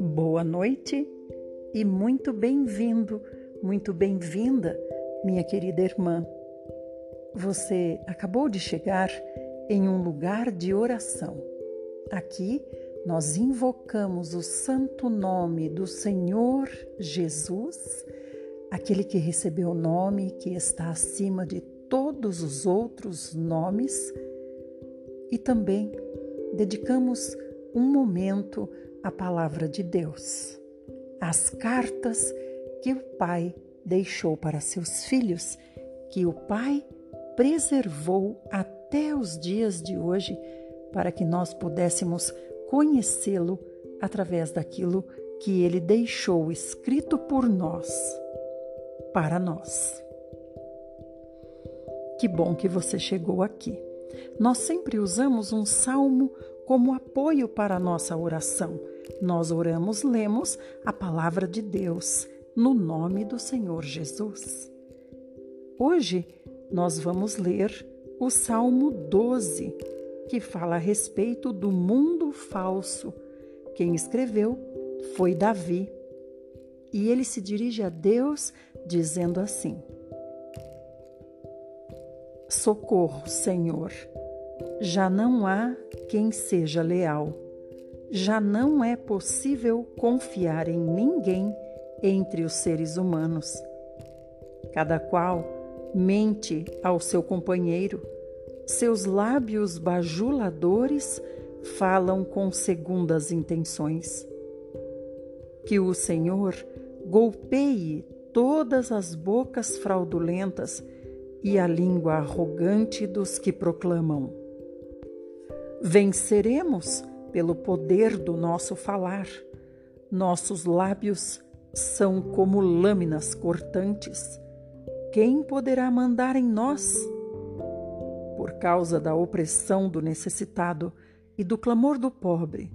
Boa noite e muito bem-vindo, muito bem-vinda, minha querida irmã. Você acabou de chegar em um lugar de oração. Aqui nós invocamos o santo nome do Senhor Jesus, aquele que recebeu o nome que está acima de todos os outros nomes, e também dedicamos um momento à palavra de Deus, às cartas que o Pai deixou para seus filhos, que o Pai preservou até os dias de hoje, para que nós pudéssemos conhecê-lo através daquilo que ele deixou escrito por nós, para nós. Que bom que você chegou aqui. Nós sempre usamos um salmo como apoio para a nossa oração. Nós oramos, lemos a palavra de Deus no nome do Senhor Jesus. Hoje nós vamos ler o Salmo 12, que fala a respeito do mundo falso. Quem escreveu foi Davi. E ele se dirige a Deus dizendo assim: Socorro, Senhor. Já não há quem seja leal. Já não é possível confiar em ninguém entre os seres humanos. Cada qual mente ao seu companheiro seus lábios bajuladores falam com segundas intenções. Que o Senhor golpeie todas as bocas fraudulentas e a língua arrogante dos que proclamam. Venceremos pelo poder do nosso falar. Nossos lábios são como lâminas cortantes. Quem poderá mandar em nós? por causa da opressão do necessitado e do clamor do pobre.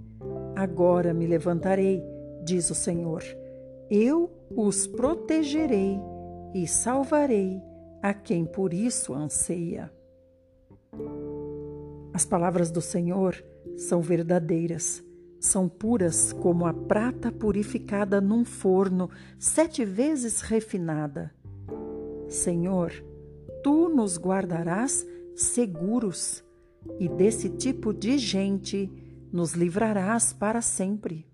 Agora me levantarei, diz o Senhor. Eu os protegerei e salvarei a quem por isso anseia. As palavras do Senhor são verdadeiras, são puras como a prata purificada num forno, sete vezes refinada. Senhor, tu nos guardarás seguros, e desse tipo de gente nos livrarás para sempre.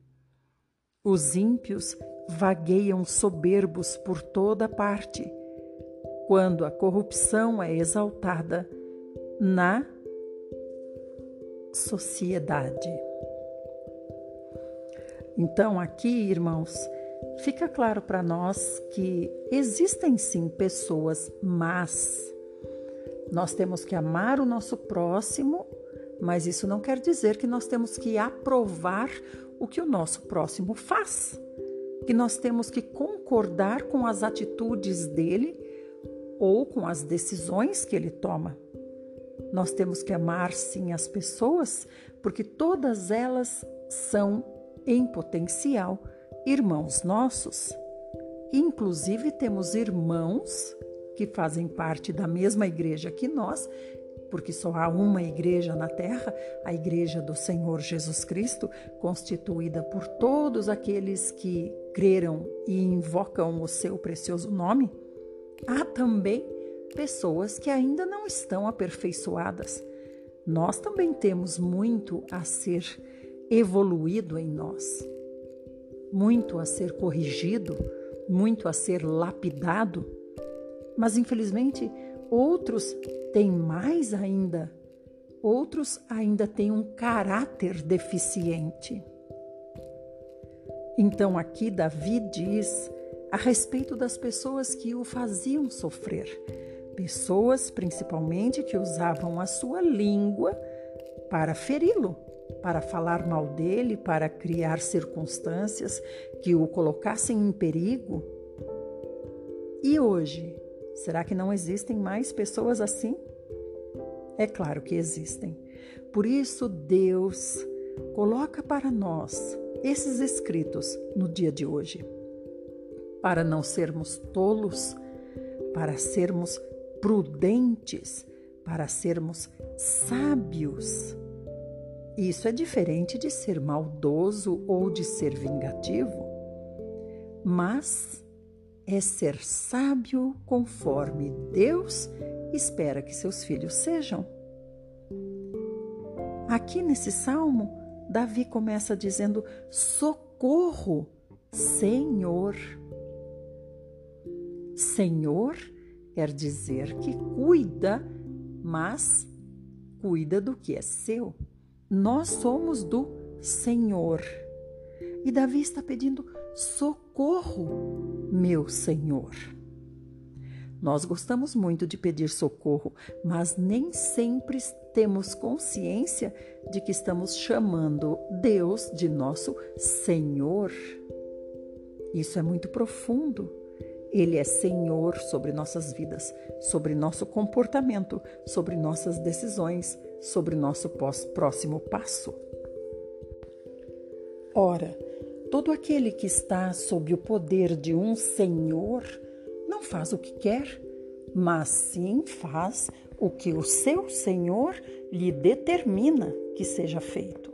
Os ímpios vagueiam soberbos por toda parte, quando a corrupção é exaltada na sociedade. Então, aqui, irmãos, fica claro para nós que existem sim pessoas más nós temos que amar o nosso próximo, mas isso não quer dizer que nós temos que aprovar o que o nosso próximo faz, que nós temos que concordar com as atitudes dele ou com as decisões que ele toma. Nós temos que amar sim as pessoas, porque todas elas são, em potencial, irmãos nossos. Inclusive, temos irmãos que fazem parte da mesma igreja que nós, porque só há uma igreja na terra, a igreja do Senhor Jesus Cristo, constituída por todos aqueles que creram e invocam o seu precioso nome. Há também pessoas que ainda não estão aperfeiçoadas. Nós também temos muito a ser evoluído em nós, muito a ser corrigido, muito a ser lapidado mas infelizmente outros têm mais ainda. Outros ainda têm um caráter deficiente. Então aqui Davi diz a respeito das pessoas que o faziam sofrer, pessoas principalmente que usavam a sua língua para feri-lo, para falar mal dele, para criar circunstâncias que o colocassem em perigo. E hoje, Será que não existem mais pessoas assim? É claro que existem. Por isso, Deus coloca para nós esses escritos no dia de hoje, para não sermos tolos, para sermos prudentes, para sermos sábios. Isso é diferente de ser maldoso ou de ser vingativo, mas é ser sábio conforme Deus espera que seus filhos sejam. Aqui nesse salmo, Davi começa dizendo: Socorro, Senhor. Senhor quer dizer que cuida, mas cuida do que é seu. Nós somos do Senhor. E Davi está pedindo socorro, meu Senhor. Nós gostamos muito de pedir socorro, mas nem sempre temos consciência de que estamos chamando Deus de nosso Senhor. Isso é muito profundo. Ele é Senhor sobre nossas vidas, sobre nosso comportamento, sobre nossas decisões, sobre nosso próximo passo. Ora, todo aquele que está sob o poder de um Senhor não faz o que quer, mas sim faz o que o seu Senhor lhe determina que seja feito.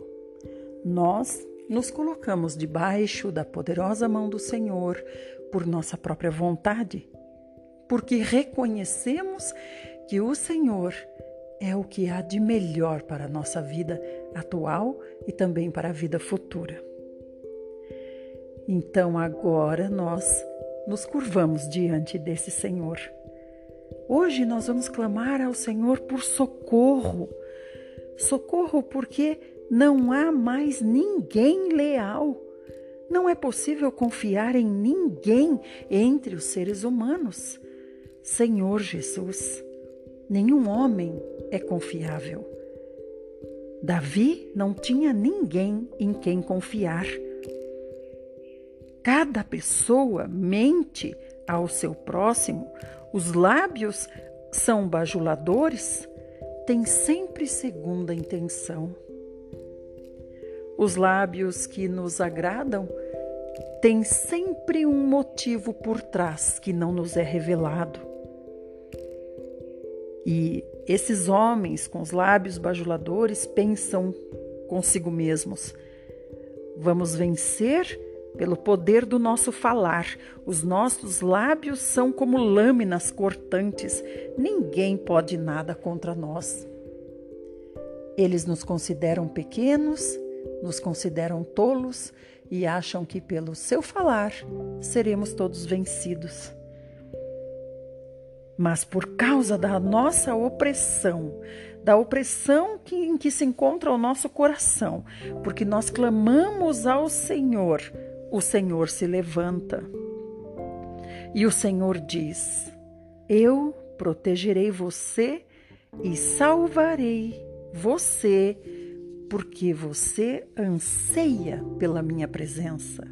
Nós nos colocamos debaixo da poderosa mão do Senhor por nossa própria vontade, porque reconhecemos que o Senhor é o que há de melhor para a nossa vida atual e também para a vida futura. Então agora nós nos curvamos diante desse Senhor. Hoje nós vamos clamar ao Senhor por socorro. Socorro porque não há mais ninguém leal. Não é possível confiar em ninguém entre os seres humanos. Senhor Jesus, nenhum homem é confiável. Davi não tinha ninguém em quem confiar. Cada pessoa mente ao seu próximo, os lábios são bajuladores, tem sempre segunda intenção. Os lábios que nos agradam têm sempre um motivo por trás que não nos é revelado. E esses homens com os lábios bajuladores pensam consigo mesmos: vamos vencer pelo poder do nosso falar. Os nossos lábios são como lâminas cortantes, ninguém pode nada contra nós. Eles nos consideram pequenos, nos consideram tolos e acham que pelo seu falar seremos todos vencidos. Mas por causa da nossa opressão, da opressão que, em que se encontra o nosso coração, porque nós clamamos ao Senhor, o Senhor se levanta. E o Senhor diz: Eu protegerei você e salvarei você, porque você anseia pela minha presença.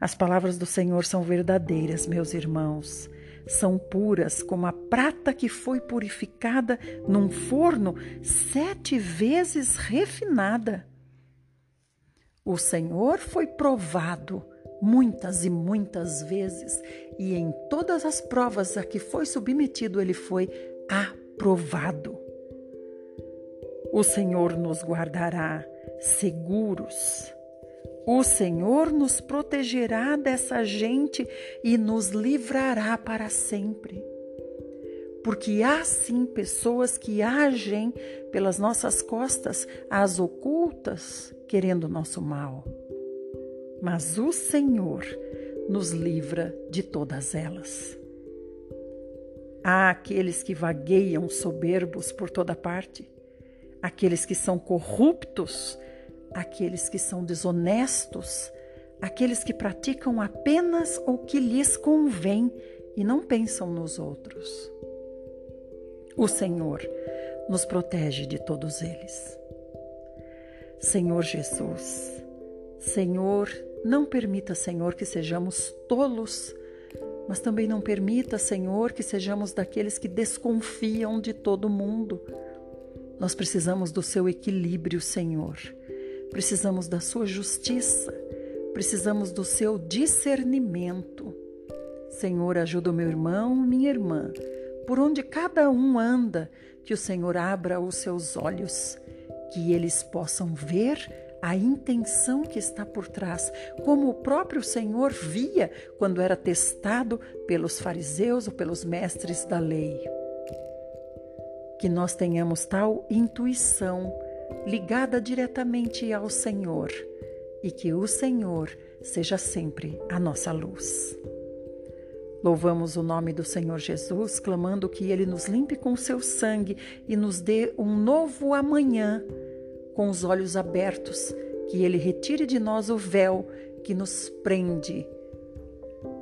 As palavras do Senhor são verdadeiras, meus irmãos são puras como a prata que foi purificada num forno sete vezes refinada. O Senhor foi provado muitas e muitas vezes, e em todas as provas a que foi submetido, ele foi aprovado. O Senhor nos guardará seguros o Senhor nos protegerá dessa gente e nos livrará para sempre. Porque há sim pessoas que agem pelas nossas costas, às ocultas, querendo nosso mal. Mas o Senhor nos livra de todas elas. Há aqueles que vagueiam soberbos por toda parte, aqueles que são corruptos aqueles que são desonestos, aqueles que praticam apenas o que lhes convém e não pensam nos outros. O Senhor nos protege de todos eles. Senhor Jesus, Senhor, não permita, Senhor, que sejamos tolos, mas também não permita, Senhor, que sejamos daqueles que desconfiam de todo mundo. Nós precisamos do seu equilíbrio, Senhor. Precisamos da sua justiça, precisamos do seu discernimento. Senhor, ajuda o meu irmão, minha irmã, por onde cada um anda, que o Senhor abra os seus olhos, que eles possam ver a intenção que está por trás, como o próprio Senhor via quando era testado pelos fariseus ou pelos mestres da lei. Que nós tenhamos tal intuição ligada diretamente ao Senhor e que o Senhor seja sempre a nossa luz. Louvamos o nome do Senhor Jesus, clamando que Ele nos limpe com seu sangue e nos dê um novo amanhã, com os olhos abertos, que Ele retire de nós o véu que nos prende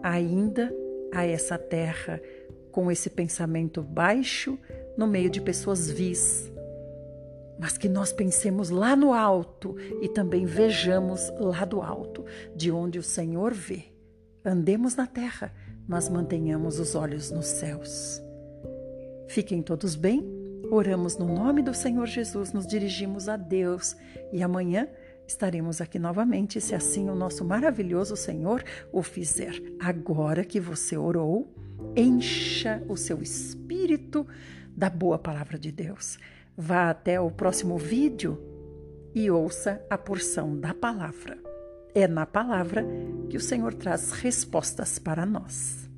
ainda a essa terra, com esse pensamento baixo no meio de pessoas vis. Mas que nós pensemos lá no alto e também vejamos lá do alto, de onde o Senhor vê. Andemos na terra mas mantenhamos os olhos nos céus. Fiquem todos bem. Oramos no nome do Senhor Jesus, nos dirigimos a Deus e amanhã estaremos aqui novamente, se assim o nosso maravilhoso Senhor o fizer. Agora que você orou, encha o seu espírito da boa palavra de Deus. Vá até o próximo vídeo e ouça a porção da palavra. É na palavra que o Senhor traz respostas para nós.